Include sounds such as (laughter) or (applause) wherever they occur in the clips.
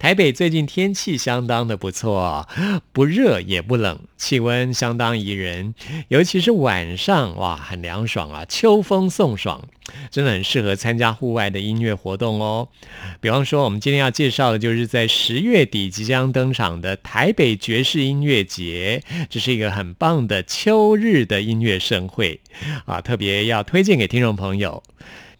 台北最近天气相当的不错，不热也不冷，气温相当宜人，尤其是晚上，哇，很凉爽啊，秋风送爽，真的很适合参加户外的音乐活动哦。比方说，我们今天要介绍的就是在十月底即将登场的台北爵士音乐节，这是一个很棒的秋日的音乐盛会啊，特别要推荐给听众朋友。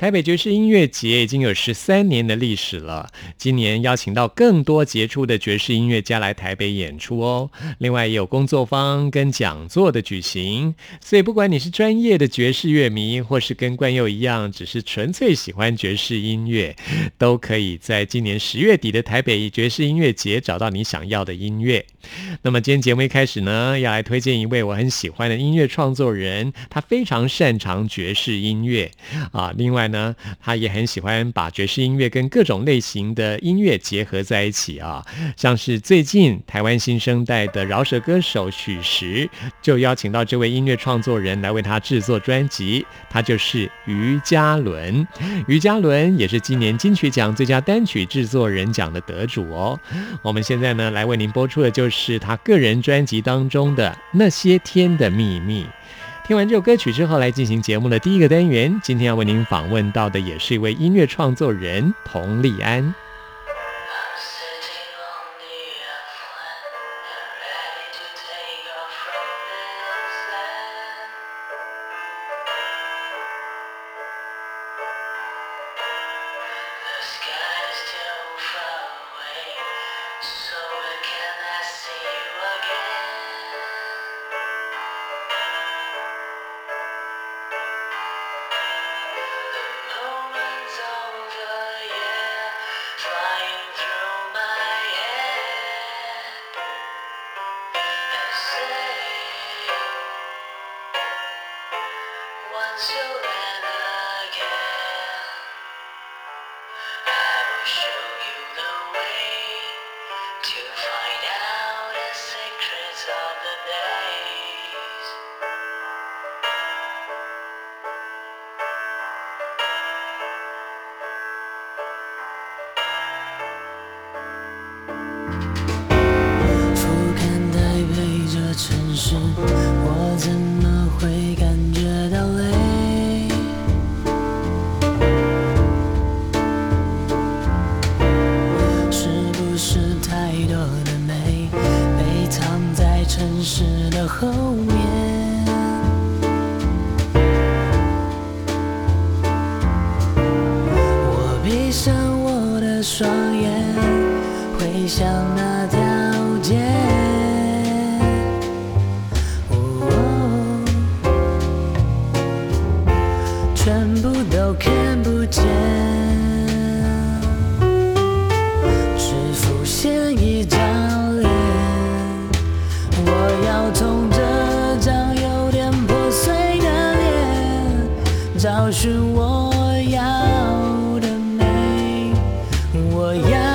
台北爵士音乐节已经有十三年的历史了，今年邀请到更多杰出的爵士音乐家来台北演出哦。另外也有工作坊跟讲座的举行，所以不管你是专业的爵士乐迷，或是跟冠佑一样只是纯粹喜欢爵士音乐，都可以在今年十月底的台北爵士音乐节找到你想要的音乐。那么今天节目一开始呢，要来推荐一位我很喜欢的音乐创作人，他非常擅长爵士音乐啊。另外呢，他也很喜欢把爵士音乐跟各种类型的音乐结合在一起啊。像是最近台湾新生代的饶舌歌手许石，就邀请到这位音乐创作人来为他制作专辑，他就是于嘉伦。于嘉伦也是今年金曲奖最佳单曲制作人奖的得主哦。我们现在呢，来为您播出的就是。是他个人专辑当中的那些天的秘密。听完这首歌曲之后，来进行节目的第一个单元。今天要为您访问到的，也是一位音乐创作人佟丽安。是我要的美我要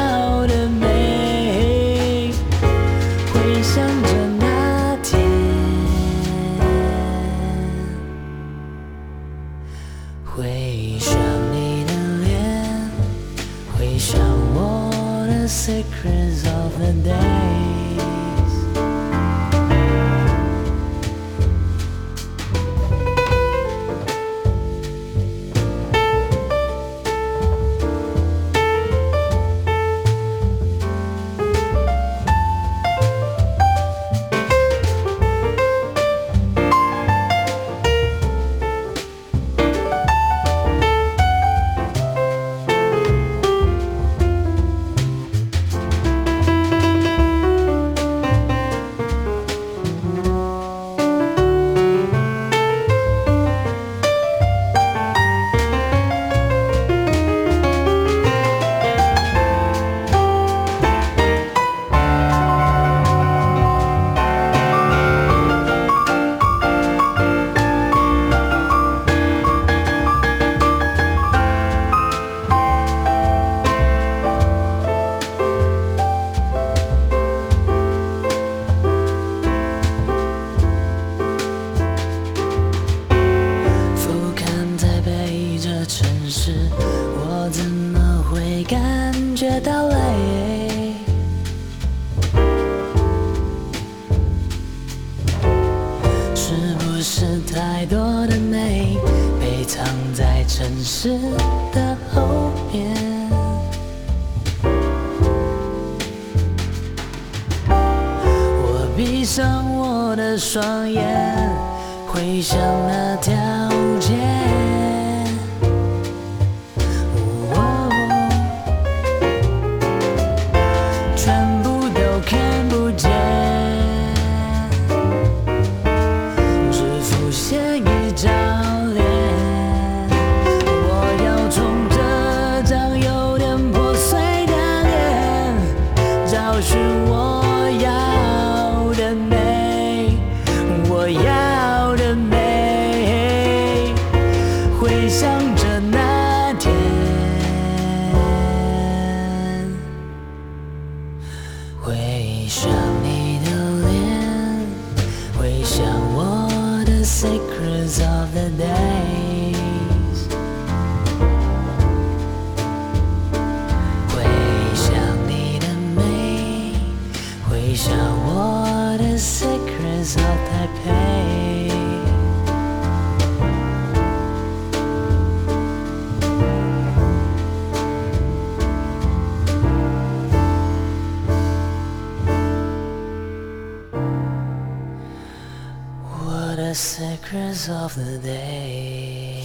of the day。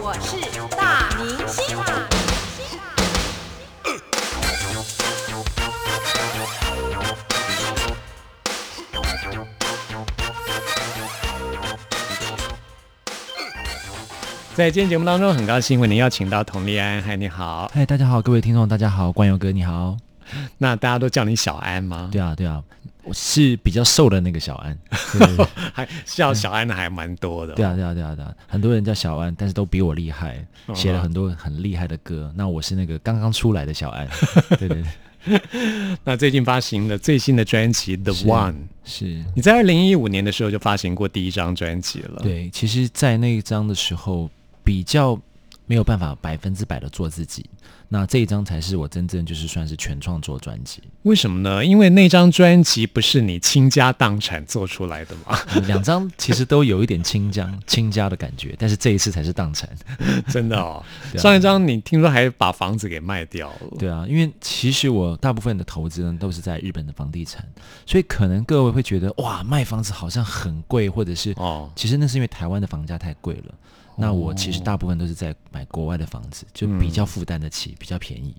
我是大明星。在今天节目当中，很高兴为您邀请到佟丽安，嗨，你好。嗨，大家好，各位听众，大家好，冠佑哥你好。那大家都叫你小安吗？对啊，对啊，我是比较瘦的那个小安。(laughs) 还叫小安的还蛮多的、对啊，，对啊，对啊，对啊，很多人叫小安，但是都比我厉害，哦写了很多很厉害的歌。那我是那个刚刚出来的小安。(laughs) 对对对，那最近发行了最新的专辑《The One》，是。你在二零一五年的时候就发行过第一张专辑了。，对，其实，在那一张的时候，比较没有办法百分之百的做自己。那这一张才是我真正就是算是全创作专辑。为什么呢？因为那张专辑不是你倾家荡产做出来的嘛？两张其实都有一点倾家 (laughs) 倾家的感觉，但是这一次才是荡产。(laughs) 真的哦，(laughs) 啊上一张你听说还把房子给卖掉了。对啊，因为其实我大部分的投资呢都是在日本的房地产，所以可能各位会觉得哇，卖房子好像很贵，或者是哦其实那是因为台湾的房价太贵了。那我其实大部分都是在买国外的房子，就比较负担得起，比较便宜。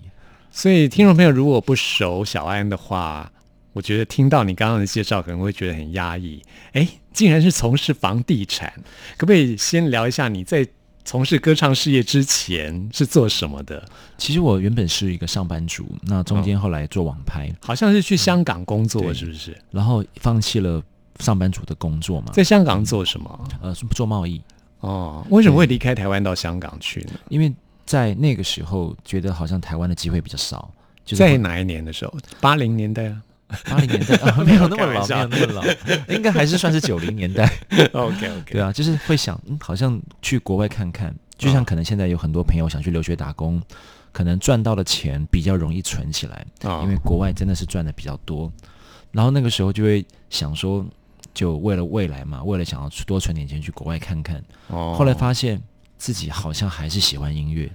所以听众朋友如果不熟小安的话，我觉得听到你刚刚的介绍可能会觉得很压抑。哎，竟然是从事房地产，可不可以先聊一下你在从事歌唱事业之前是做什么的？其实我原本是一个上班族，那中间后来做网拍，好像是去香港工作，对是不是？然后放弃了上班族的工作嘛，在香港做什么？呃做贸易，哦，为什么会离开台湾到香港去呢？因为在那个时候觉得好像台湾的机会比较少，就是在哪一年的时候？八零年代啊。八零年代啊，没有 (laughs) 那么老，没有那么老，应该还是算是九零年代。OK OK，对啊，就是会想，嗯，好像去国外看看，就像可能现在有很多朋友想去留学打工，可能赚到的钱比较容易存起来，啊因为国外真的是赚的比较多。然后那个时候就会想说，就为了未来嘛，为了想要多存点钱去国外看看。哦后来发现自己好像还是喜欢音乐，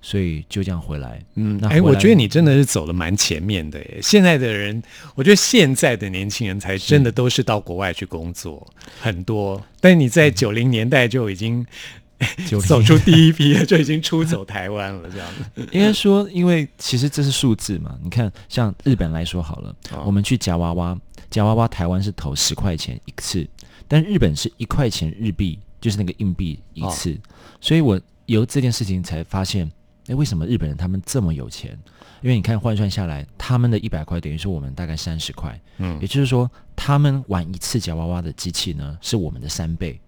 所以就这样回来。嗯，哎，那我觉得你真的是走的蛮前面的耶。现在的人，我觉得现在的年轻人才真的都是到国外去工作很多，但你在九零年代就已经90走出第一批了，(laughs) 就已经出走台湾了，这样子。应该说，因为其实这是数字嘛。你看，像日本来说好了，哦我们去夹娃娃，夹娃娃台湾是投十块钱一次，但日本是一块钱日币，就是那个硬币一次。所以我由这件事情才发现，哎，为什么日本人他们这么有钱？因为你看换算下来，他们的一百块等于说我们大概三十块，嗯也就是说，他们玩一次夹娃娃的机器呢是我们的三倍，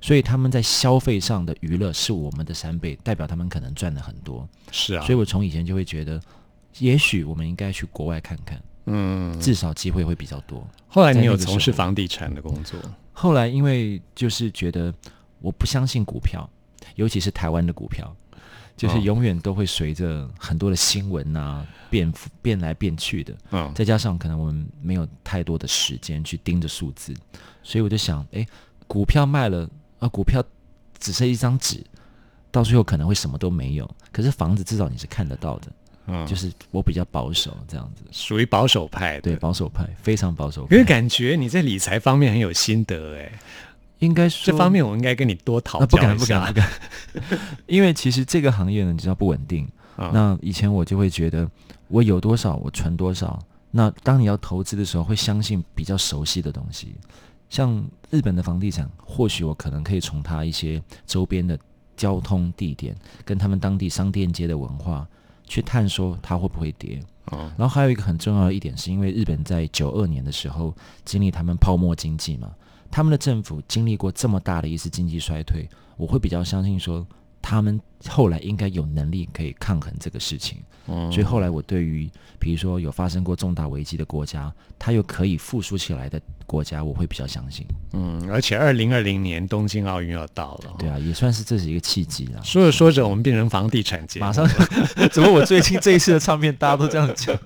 所以他们在消费上的娱乐是我们的三倍，代表他们可能赚了很多。是啊，所以我从以前就会觉得，也许我们应该去国外看看，嗯，至少机会会比较多。后来你有从事房地产的工作，后来因为就是觉得我不相信股票，尤其是台湾的股票，就是哦永远都会随着很多的新闻啊变变来变去的。嗯，再加上可能我们没有太多的时间去盯着数字，所以我就想，哎，股票卖了，啊，股票只剩一张纸，到最后可能会什么都没有。可是房子至少你是看得到的，嗯就是我比较保守这样子，属于保守派。对，保守派，非常保守派。因为。感觉你在理财方面很有心得哎，应该说这方面我应该跟你多讨教一下。敢不敢不敢，(laughs) 因为其实这个行业呢，你知道不稳定。啊那以前我就会觉得，我有多少我存多少。那当你要投资的时候，会相信比较熟悉的东西，像日本的房地产，或许我可能可以从它一些周边的交通地点，跟他们当地商店街的文化，去探索它会不会跌。哦然后还有一个很重要的一点，是因为日本在九二年的时候经历他们泡沫经济嘛，他们的政府经历过这么大的一次经济衰退，我会比较相信说，他们后来应该有能力可以抗衡这个事情。嗯所以后来我对于比如说有发生过重大危机的国家，它又可以复苏起来的国家，我会比较相信。嗯，而且二零二零年东京奥运要到了，对啊，也算是这是一个契机了。说着说着，我们变成房地产节目，马上，(laughs) 怎么我最近这一次的唱片大家都这样讲？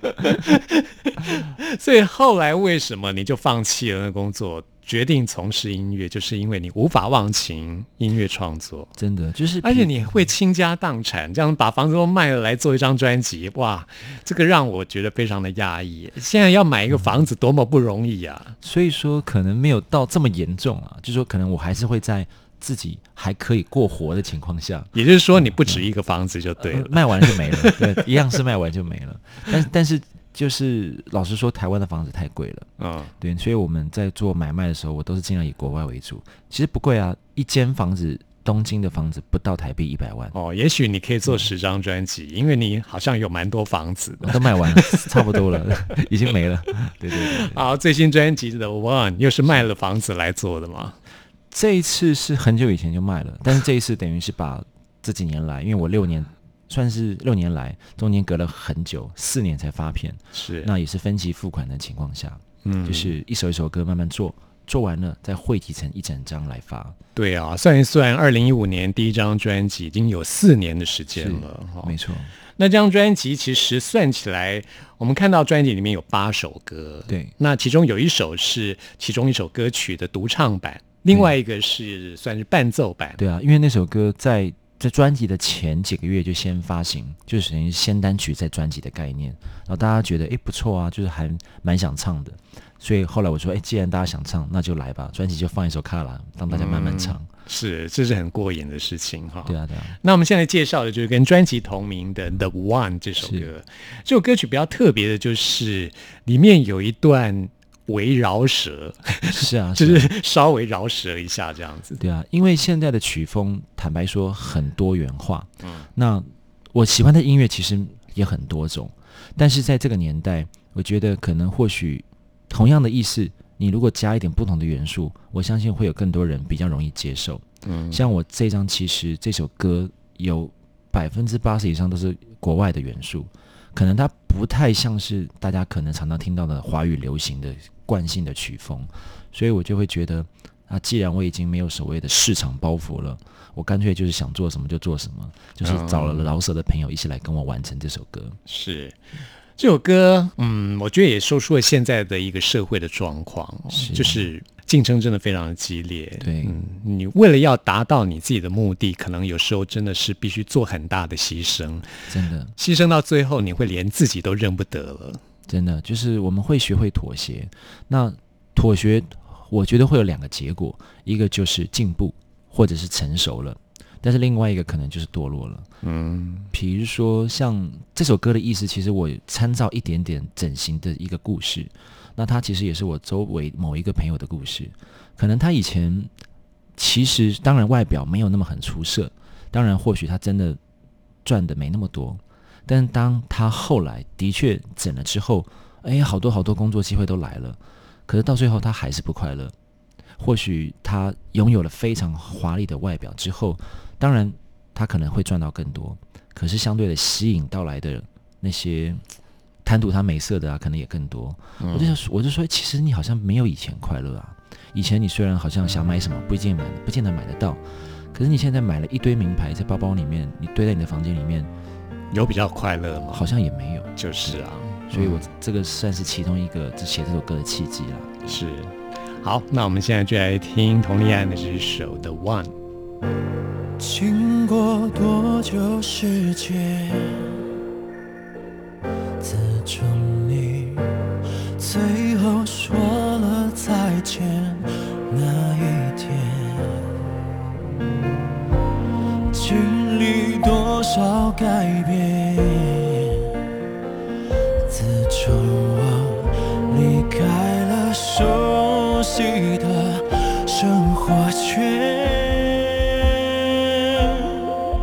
(laughs) 所以后来为什么你就放弃了那工作，决定从事音乐，就是因为你无法忘情音乐创作，真的就是，而且你会倾家荡产，这样把房子都卖了来做一张专辑，哇，这个让我觉得非常的压抑。现在要买一个房子多么不容易啊！所以说可能没有到这么严重啊，就说可能我还是会在自己还可以过活的情况下，也就是说，你不止一个房子就对了。呃卖完就没了，对，一样是卖完就没了。但但是就是老实说，台湾的房子太贵了，嗯，对，所以我们在做买卖的时候，我都是尽量以国外为主。其实不贵啊，一间房子，东京的房子不到台币一百万，哦，也许你可以做十张专辑，因为你好像有蛮多房子的。都卖完了，(laughs) 差不多了，(laughs) 已经没了。对对对对，好，最新专辑的《One》又是卖了房子来做的吗？这一次是很久以前就卖了，但是这一次等于是把这几年来，因为我六年算是六年来，中间隔了很久，四年才发片，是，那也是分期付款的情况下，嗯。就是一首一首歌慢慢做，做完了再汇集成一整张来发。对啊，算一算，二零一五年第一张专辑已经有四年的时间了。哈。没错，那这张专辑其实算起来，我们看到专辑里面有八首歌，对。那其中有一首是其中一首歌曲的独唱版，另外一个是算是伴奏版。对啊，因为那首歌在在专辑的前几个月就先发行，就是等于先单曲再专辑的概念，然后大家觉得诶不错啊，就是还蛮想唱的，所以后来我说，诶，既然大家想唱，那就来吧，专辑就放一首《卡拉》，让大家慢慢唱。是，这是很过瘾的事情哈。对啊，对啊，那我们现在介绍的就是跟专辑同名的《The One》这首歌。这首歌曲比较特别的就是里面有一段围绕舌，是啊，(laughs) 就啊是稍微饶舌一下这样子。对啊，因为现在的曲风，坦白说很多元化。嗯，那我喜欢的音乐其实也很多种，但是在这个年代，我觉得可能或许同样的意思，你如果加一点不同的元素，我相信会有更多人比较容易接受。嗯，像我这张，其实这首歌有百分之八十以上都是国外的元素，可能它不太像是大家可能常常听到的华语流行的惯性的曲风，所以我就会觉得啊，既然我已经没有所谓的市场包袱了，我干脆就是想做什么就做什么，就是找了老舍的朋友一起来跟我完成这首歌。是这首歌，嗯，我觉得也说出了现在的一个社会的状况哦，是就是竞争真的非常的激烈。对嗯，你为了要达到你自己的目的，可能有时候真的是必须做很大的牺牲，真的，牺牲到最后，你会连自己都认不得了。真的就是我们会学会妥协。那妥协，我觉得会有两个结果，一个就是进步，或者是成熟了。但是另外一个可能就是堕落了。嗯，比如说像这首歌的意思，其实我参照一点点整形的一个故事。那它其实也是我周围某一个朋友的故事。可能他以前其实当然外表没有那么很出色，当然或许他真的赚的没那么多，但当他后来的确整了之后，哎，好多好多工作机会都来了，可是到最后他还是不快乐。或许他拥有了非常华丽的外表之后，当然他可能会赚到更多，可是相对的吸引到来的那些贪图他美色的啊，可能也更多。我就想说我就说，其实你好像没有以前快乐啊，以前你虽然好像想买什么，不一定买，不见得买得到，可是你现在买了一堆名牌在包包里面，你堆在你的房间里面，有比较快乐吗？好像也没有。就是啊，所以我这个算是其中一个这写这首歌的契机了。是。好，那我们现在就来听佟丽安的这首《The One》。经过多久时间，自从你最后说了再见少改变？自从我离开了熟悉的生活圈。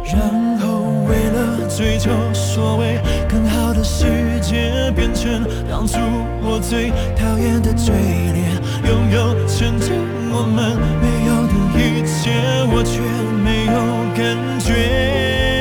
然后为了追求所谓更好的世界，变成当初我最讨厌的嘴脸，拥有曾经我们没有的一切，我却没有感觉。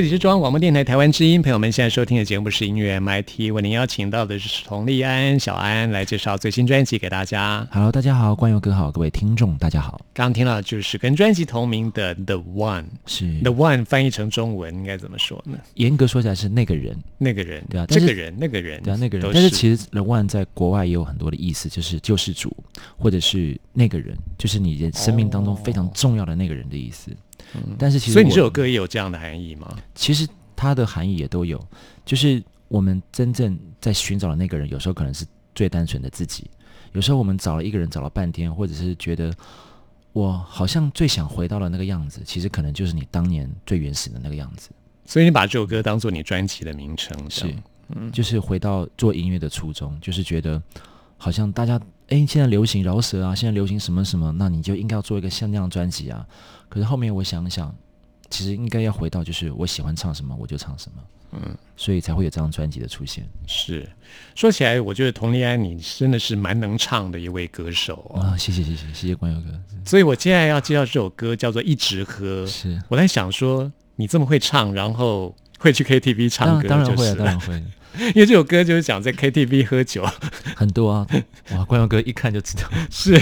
这里是中央广播电台台湾之音，朋友们现在收听的节目是音乐 MIT，为您邀请到的是佟丽安、小安来介绍最新专辑给大家。Hello，大家好，冠佑哥好，各位听众大家好，刚刚听到的就是跟专辑同名的《The One》是，The One 翻译成中文应该怎么说呢？严格说起来是那个人，那个人，对啊这个人，那个人，对啊，那个人。但是其实 The One 在国外也有很多的意思，就是救世主，或者是那个人，就是你人生命当中非常重要的那个人的意思。但是其实所以你这首歌也有这样的含义吗？其实它的含义也都有，就是我们真正在寻找的那个人，有时候可能是最单纯的自己，有时候我们找了一个人找了半天，或者是觉得我好像最想回到了那个样子，其实可能就是你当年最原始的那个样子，所以你把这首歌当做你专辑的名称，是。嗯，就是回到做音乐的初衷，就是觉得好像大家哎现在流行饶舌啊，现在流行什么什么，那你就应该要做一个像那样的专辑啊。可是后面我想想，其实应该要回到就是我喜欢唱什么我就唱什么，嗯，所以才会有这张专辑的出现是。说起来，我觉得佟丽安你真的是蛮能唱的一位歌手哦。啊！谢谢谢谢谢谢关友哥，所以我接下来要介绍这首歌叫做《一直喝》。是我在想说，你这么会唱，然后会去 KTV 唱当歌，然当然会啊，当然会，因为这首歌就是讲在 KTV 喝酒，(laughs) 很多啊。哇，冠佑哥一看就知道，(laughs) 是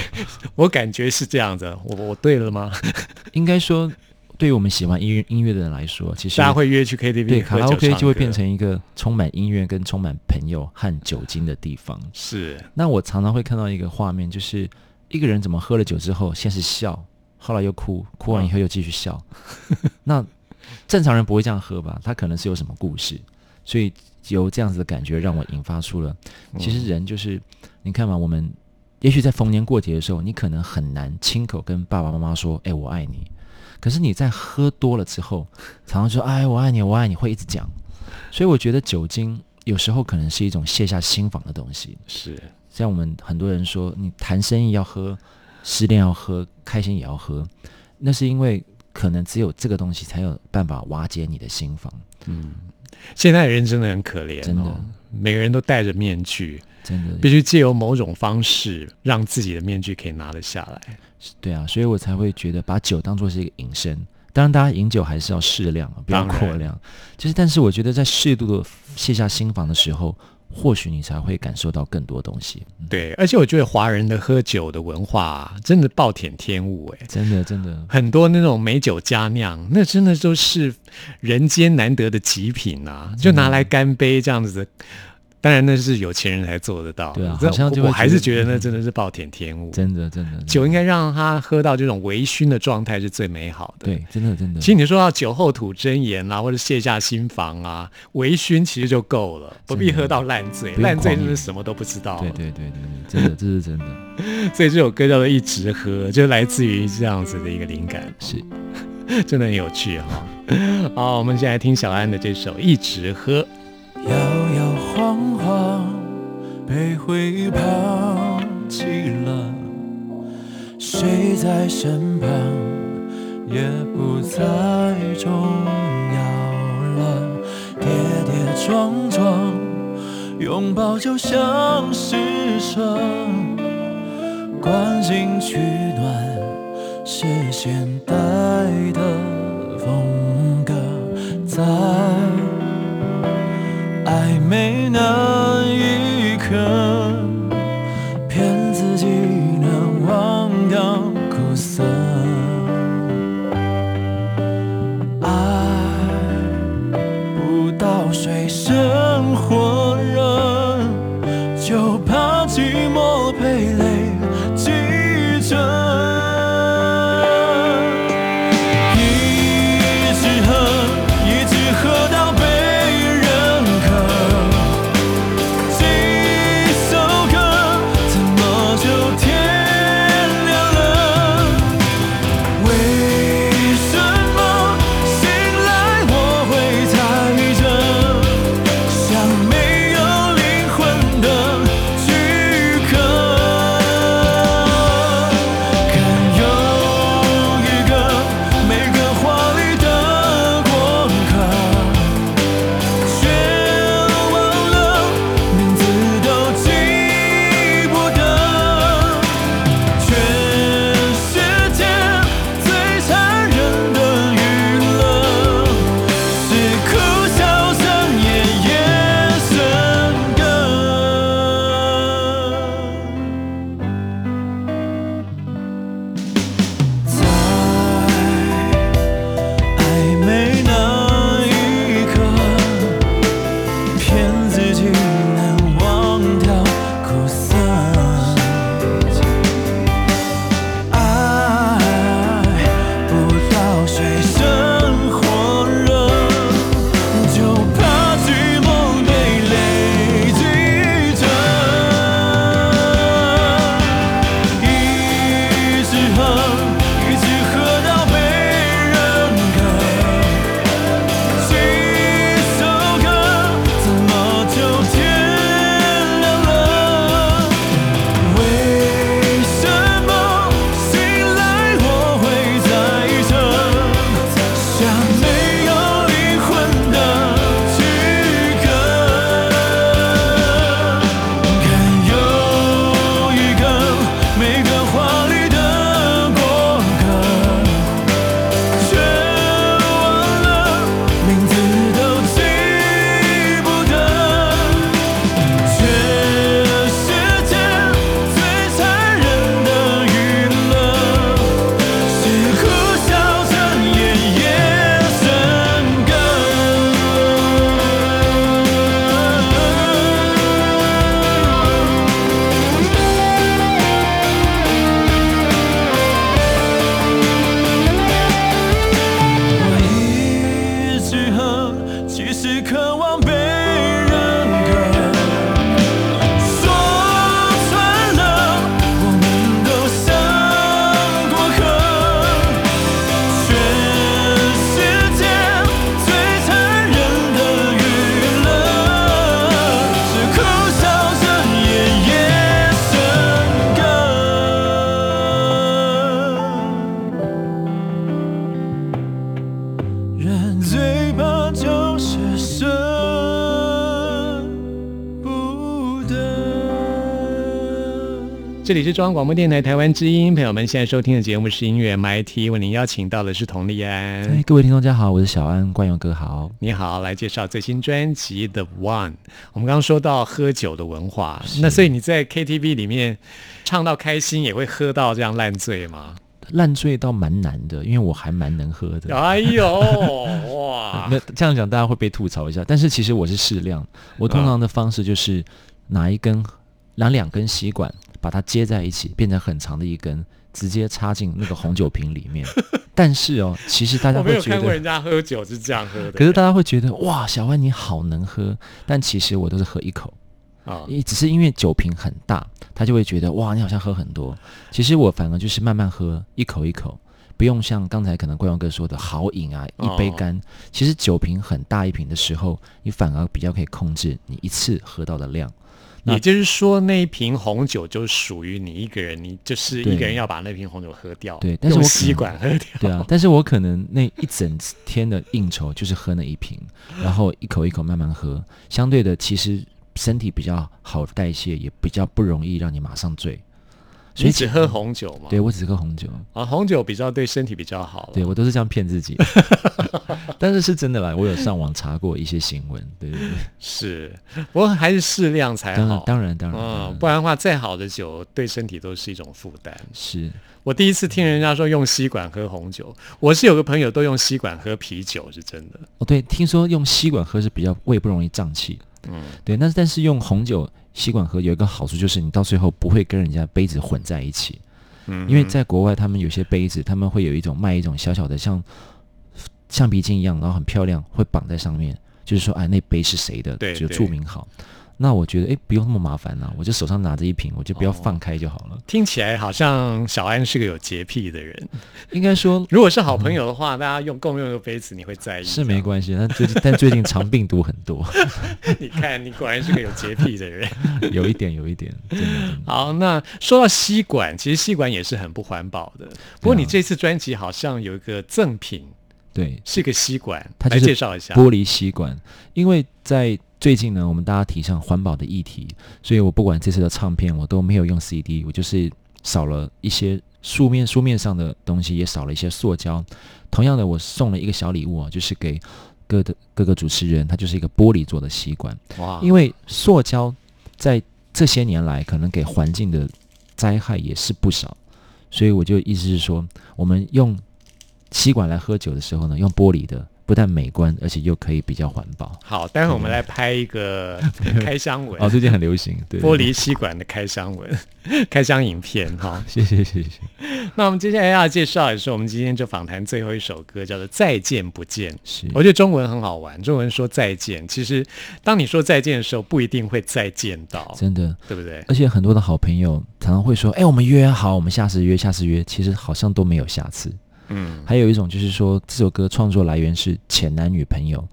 我感觉是这样子，我我对了吗？(laughs) 应该说，对于我们喜欢音乐音乐的人来说，其实大家会约去 KTV 对卡拉 OK 唱歌就会变成一个充满音乐跟充满朋友和酒精的地方。是那我常常会看到一个画面，就是一个人怎么喝了酒之后，先是笑，后来又哭，哭完以后又继续笑。那正常人不会这样喝吧？他可能是有什么故事，所以由这样子的感觉让我引发出了，其实人就是你看嘛，我们也许在逢年过节的时候，你可能很难亲口跟爸爸妈妈说“哎，我爱你”，可是你在喝多了之后，常常说“哎，我爱你，我爱你”，会一直讲。所以我觉得酒精有时候可能是一种卸下心防的东西。是，像我们很多人说，你谈生意要喝，失恋要喝，开心也要喝，那是因为可能只有这个东西才有办法瓦解你的心房。嗯现在人真的很可怜、哦，真的每个人都戴着面具，真的，必须借由某种方式让自己的面具可以拿得下来。对啊，所以我才会觉得把酒当做是一个隐身。当然，大家饮酒还是要适量啊，不要过量。就是，但是我觉得在适度的卸下心防的时候，或许你才会感受到更多东西。嗯对，而且我觉得华人的喝酒的文化、啊、真的暴殄天物哎。真的，真的，很多那种美酒佳酿，那真的都是人间难得的极品啊！就拿来干杯这样子的，当然那是有钱人才做得到对啊好像就我还是觉得那真的是暴殄天物。真的，真的，酒应该让他喝到这种微醺的状态是最美好的。对，真的，真的。其实你说到酒后吐真言啊，或者卸下心防啊，微醺其实就够了，不必喝到烂醉。烂醉狂饮真是什么都不知道。对对对对对，真的，(laughs) 这是真的，所以这首歌叫做《一直喝》，就来自于这样子的一个灵感，是。(laughs) 真的很有趣哈、好，我们现在听小安的这首《一直喝》。会抛弃了，谁在身旁也不再重要了，跌跌撞撞拥抱就像施舍，关心取暖是现代的风格，在。这里是中央广播电台台湾之音，朋友们现在收听的节目是音乐 MIT，为您邀请到的是佟丽安。哎，各位听众大家好，我是小安，冠佑哥好。你好，来介绍最新专辑《The One》。我们刚刚说到喝酒的文化，那所以你在 KTV 里面唱到开心，也会喝到这样烂醉吗？烂醉倒蛮难的，因为我还蛮能喝的。哎呦，(laughs) 哇！那这样讲大家会被吐槽一下，但是其实我是适量。我通常的方式就是拿一根拿两根吸管，把它接在一起，变成很长的一根，直接插进那个红酒瓶里面。(laughs) 但是哦，其实大家我没有看过人，家喝酒是这样喝的。(laughs) 可是大家会觉得哇，小万你好能喝，但其实我都是喝一口。啊，也只是因为酒瓶很大，他就会觉得哇，你好像喝很多。其实我反而就是慢慢喝，一口一口，不用像刚才可能冠荣哥说的好饮啊，一杯干。其实酒瓶很大一瓶的时候，你反而比较可以控制你一次喝到的量。那也就是说，那一瓶红酒就属于你一个人，你就是一个人要把那瓶红酒喝掉，对但是我吸管喝掉。对啊，但是我可能那一整天的应酬就是喝那一瓶，然后一口一口慢慢喝，相对的其实身体比较好代谢，也比较不容易让你马上醉。所以只喝红酒吗？对我只喝红酒。啊，红酒比较对身体比较好。对我都是这样骗自己，(laughs) (laughs) 但是是真的啦，我有上网查过一些新闻，对对对，(laughs) 是，不过还是适量才好。当然当然，当嗯，然不然的话，再好的酒对身体都是一种负担。是我第一次听人家说用吸管喝红酒，我是有个朋友都用吸管喝啤酒，是真的。哦，对，听说用吸管喝是比较胃不容易胀气，嗯，对，但是但是用红酒吸管喝有一个好处就是你到最后不会跟人家杯子混在一起，嗯。因为在国外他们有些杯子他们会有一种卖一种小小的像橡皮筋一样，然后很漂亮，会绑在上面，就是说哎那杯是谁的，就对对。注明好。那我觉得哎不用那么麻烦啦、我就手上拿着一瓶，我就不要哦放开就好了。听起来好像小安是个有洁癖的人。应该说如果是好朋友的话，大家用共用一个杯子，你会在意？是没关系，但最近但最近肠病毒很多，(laughs) 你看，你果然是个有洁癖的人。(laughs) 有一点有一点，真的真的好，那说到吸管，其实吸管也是很不环保的。不过你这次专辑好像有一个赠品，对，是一个吸管，来它就是介绍一下。玻璃吸管，因为在最近呢，我们大家提倡环保的议题，所以我不管这次的唱片，我都没有用 CD，我就是少了一些书面书面上的东西，也少了一些塑胶。同样的，我送了一个小礼物啊，就是给各的各个主持人，它就是一个玻璃做的吸管，哇，因为塑胶在这些年来可能给环境的灾害也是不少，所以我就意思是说，我们用吸管来喝酒的时候呢，用玻璃的，不但美观，而且又可以比较环保。好，待会我们来拍一个 (laughs) 开箱文，哦，最近很流行，对玻璃吸管的开箱文、(laughs) 开箱影片哈。(laughs) 谢谢谢谢，那我们接下来要介绍也是我们今天这访谈最后一首歌，叫做《再见不见》。是我觉得中文很好玩，中文说再见，其实当你说再见的时候，不一定会再见到，真的。对不对？而且很多的好朋友常常会说：“哎、我们约好，我们下次约，下次约。”其实好像都没有下次。嗯，还有一种就是说，这首歌创作来源是前男女朋友。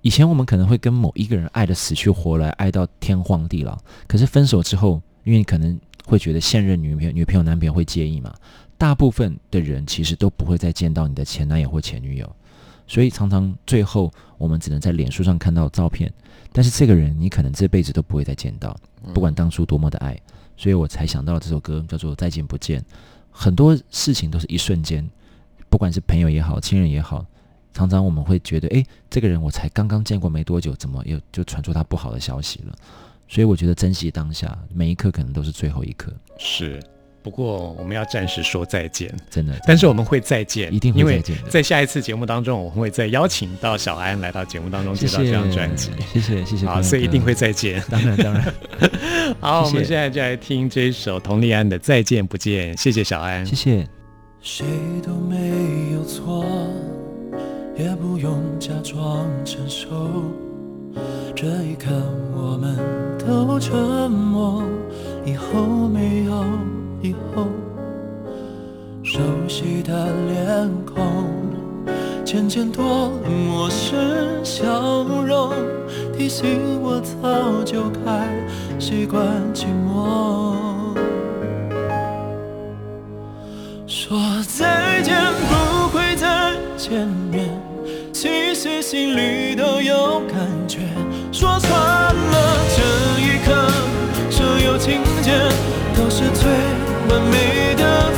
以前我们可能会跟某一个人爱的死去活来，爱到天荒地老。可是分手之后，因为你可能会觉得现任女朋友、女朋友、男朋友会介意嘛，大部分的人其实都不会再见到你的前男友或前女友，所以常常最后我们只能在脸书上看到照片，但是这个人你可能这辈子都不会再见到，不管当初多么的爱。所以我才想到这首歌叫做《再见不见》。很多事情都是一瞬间，不管是朋友也好，亲人也好，常常我们会觉得，诶，这个人我才刚刚见过没多久，怎么又就传出他不好的消息了？所以我觉得珍惜当下，每一刻可能都是最后一刻，是。不过我们要暂时说再见，真的。但是我们会再见，一定会再见的在下一次节目当中，我们会再邀请到小安来到节目当中介绍这张专辑。谢谢谢谢，好，所以一定会。再见。当然当然，(laughs) 好，我们现在就来听这一首佟丽安的《再见不见》，谢谢小安谢。谢。谁都没有错，也不用假装成熟。这一刻我们都沉默，以后没有以后。熟悉的脸孔，渐渐多了陌生笑容，提醒我早就该习惯寂寞。见面，其实心里都有感觉。说穿了这一刻，所有情节都是最完美的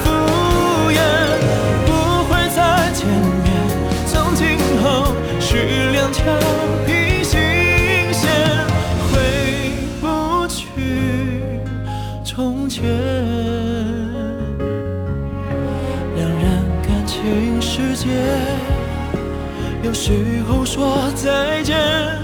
时候说再见。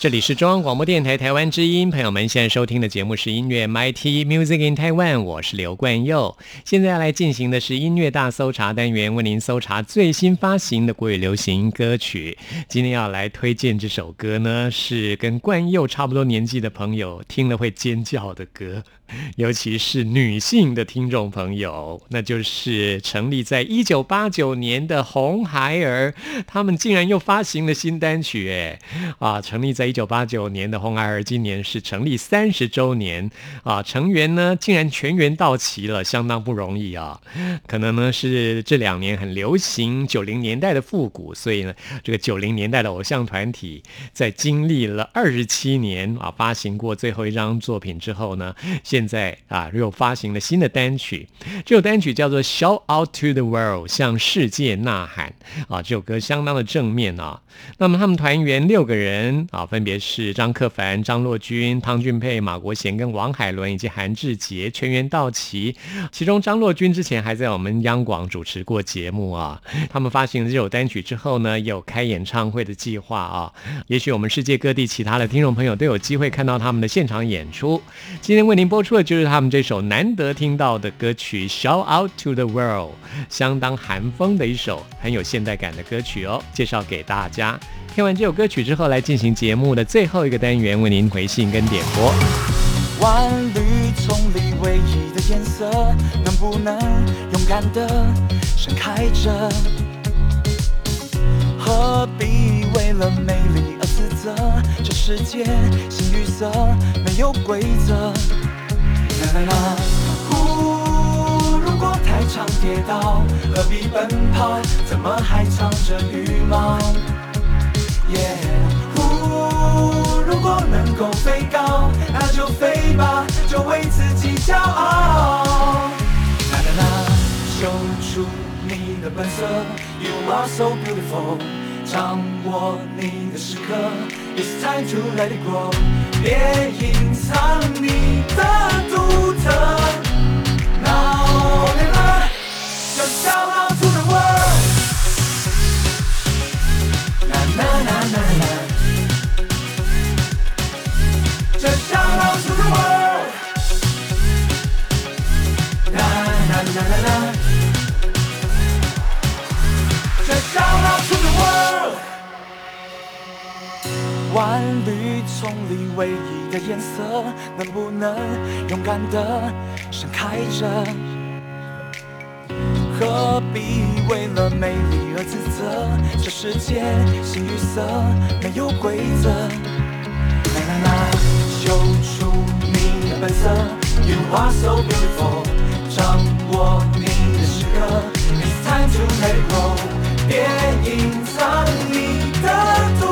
这里是中央广播电台台湾之音，朋友们现在收听的节目是音乐 MIT Music in Taiwan，我是刘冠佑。现在要来进行的是音乐大搜查单元，为您搜查最新发行的国语流行歌曲。今天要来推荐这首歌呢，是跟冠佑差不多年纪的朋友听了会尖叫的歌，(laughs) 尤其是女性的听众朋友，那就是成立在一九八九年的红孩儿，他们竟然又发行了新单曲，哎，啊，成立在一九八九年的红孩儿，今年是成立三十周年啊，成员呢竟然全员到齐了，相当不容易啊。可能呢是这两年很流行九零年代的复古，所以呢，这个九零年代的偶像团体在经历了二十七年啊，发行过最后一张作品之后呢，现在啊又发行了新的单曲。这首单曲叫做《Shout Out to the World》，向世界呐喊啊！这首歌相当的正面啊。那么他们团员六个人啊，分分别是张克凡、张洛君、汤俊佩、马国贤跟王海伦以及韩志杰全员到齐。其中张洛君之前还在我们央广主持过节目啊。他们发行了这首单曲之后呢，有开演唱会的计划啊。也许我们世界各地其他的听众朋友都有机会看到他们的现场演出。今天为您播出的就是他们这首难得听到的歌曲《Shout Out to the World》，相当韩风的一首很有现代感的歌曲哦，介绍给大家。听完这首歌曲之后，来进行节目的最后一个单元，为您回信跟点播。万绿丛里唯一的颜色，能不能勇敢的盛开着？何必为了美丽而自责？这世界新绿色没有规则。啦啦啦，呼，如果太常跌倒，何必奔跑？怎么还藏着羽毛？耶，呼，如果能够飞高，那就飞吧，就为自己骄傲。啦啦啦，秀出你的本色，You are so beautiful。掌握你的时刻，It's time to let it grow。别隐藏你的独特。梦里唯一的颜色，能不能勇敢的盛开着？何必为了美丽而自责？这世界新与色没有规则。啦啦啦，秀出你的本色，You are so beautiful。掌握你的时刻，It's time to let it go。别隐藏你的独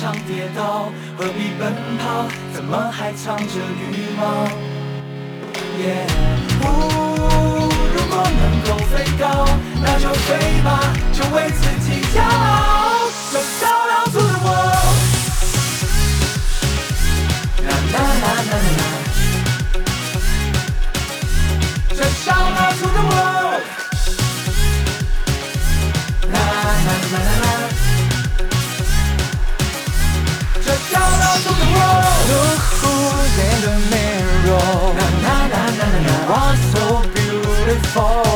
常跌倒，何必奔跑？怎么还藏着羽毛？耶，呼，如果能够飞高，那就飞吧，就为自己骄傲。In the mirror。啦啦啦啦啦啦，You are so beautiful。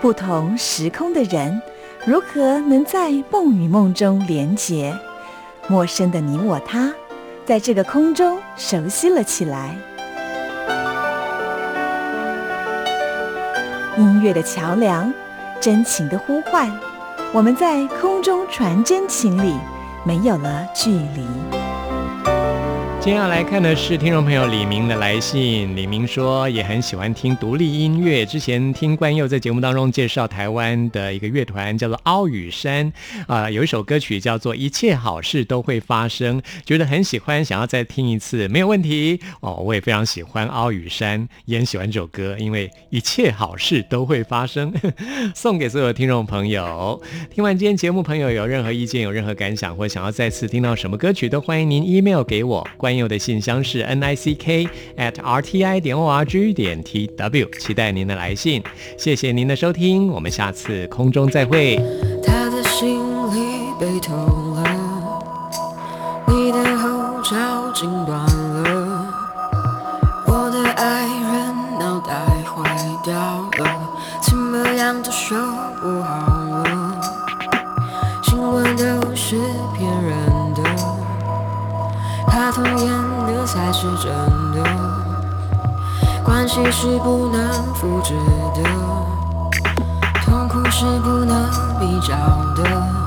不同时空的人，如何能在梦与梦中连结？陌生的你我他，在这个空中熟悉了起来。音乐的桥梁，真情的呼唤，我们在空中传真情里，没有了距离。接下来看的是听众朋友李明的来信。李明说也很喜欢听独立音乐，之前听冠佑在节目当中介绍台湾的一个乐团叫做奥雨山，啊、有一首歌曲叫做《一切好事都会发生》，觉得很喜欢，想要再听一次，没有问题哦。我也非常喜欢奥雨山，也很喜欢这首歌，因为一切好事都会发生，送给所有听众朋友。听完今天节目，朋友有任何意见、有任何感想，或想要再次听到什么歌曲，都欢迎您 email 给我。关朋友的信箱是 n i c k at r t i 点 o r g 点 t w，期待您的来信。谢谢您的收听，我们下次空中再会。他的心里被偷了，你的后照镜断童年的才是真的关系是不能复制的痛苦是不能比较的。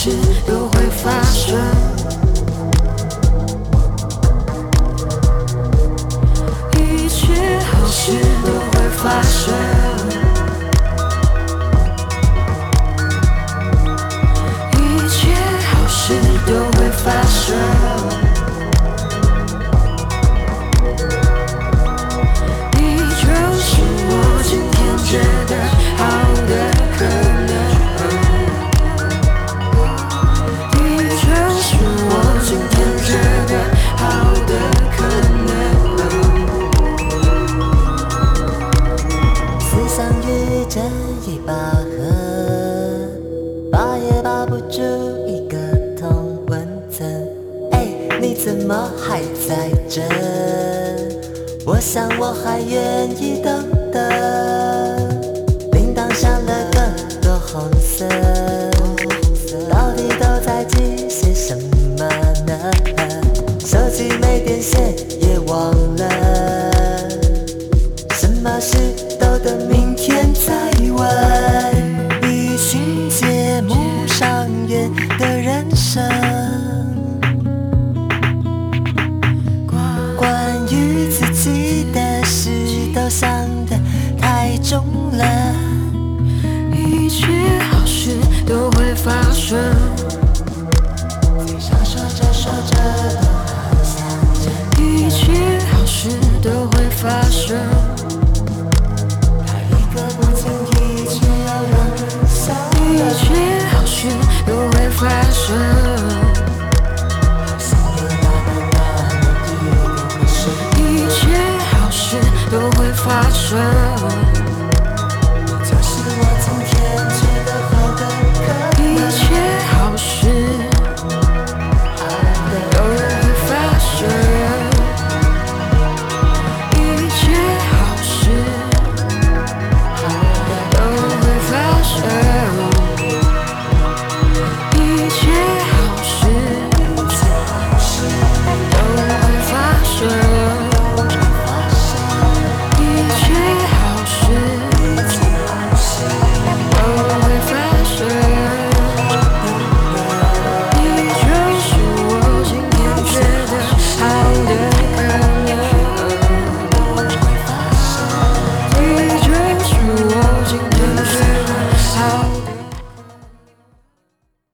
should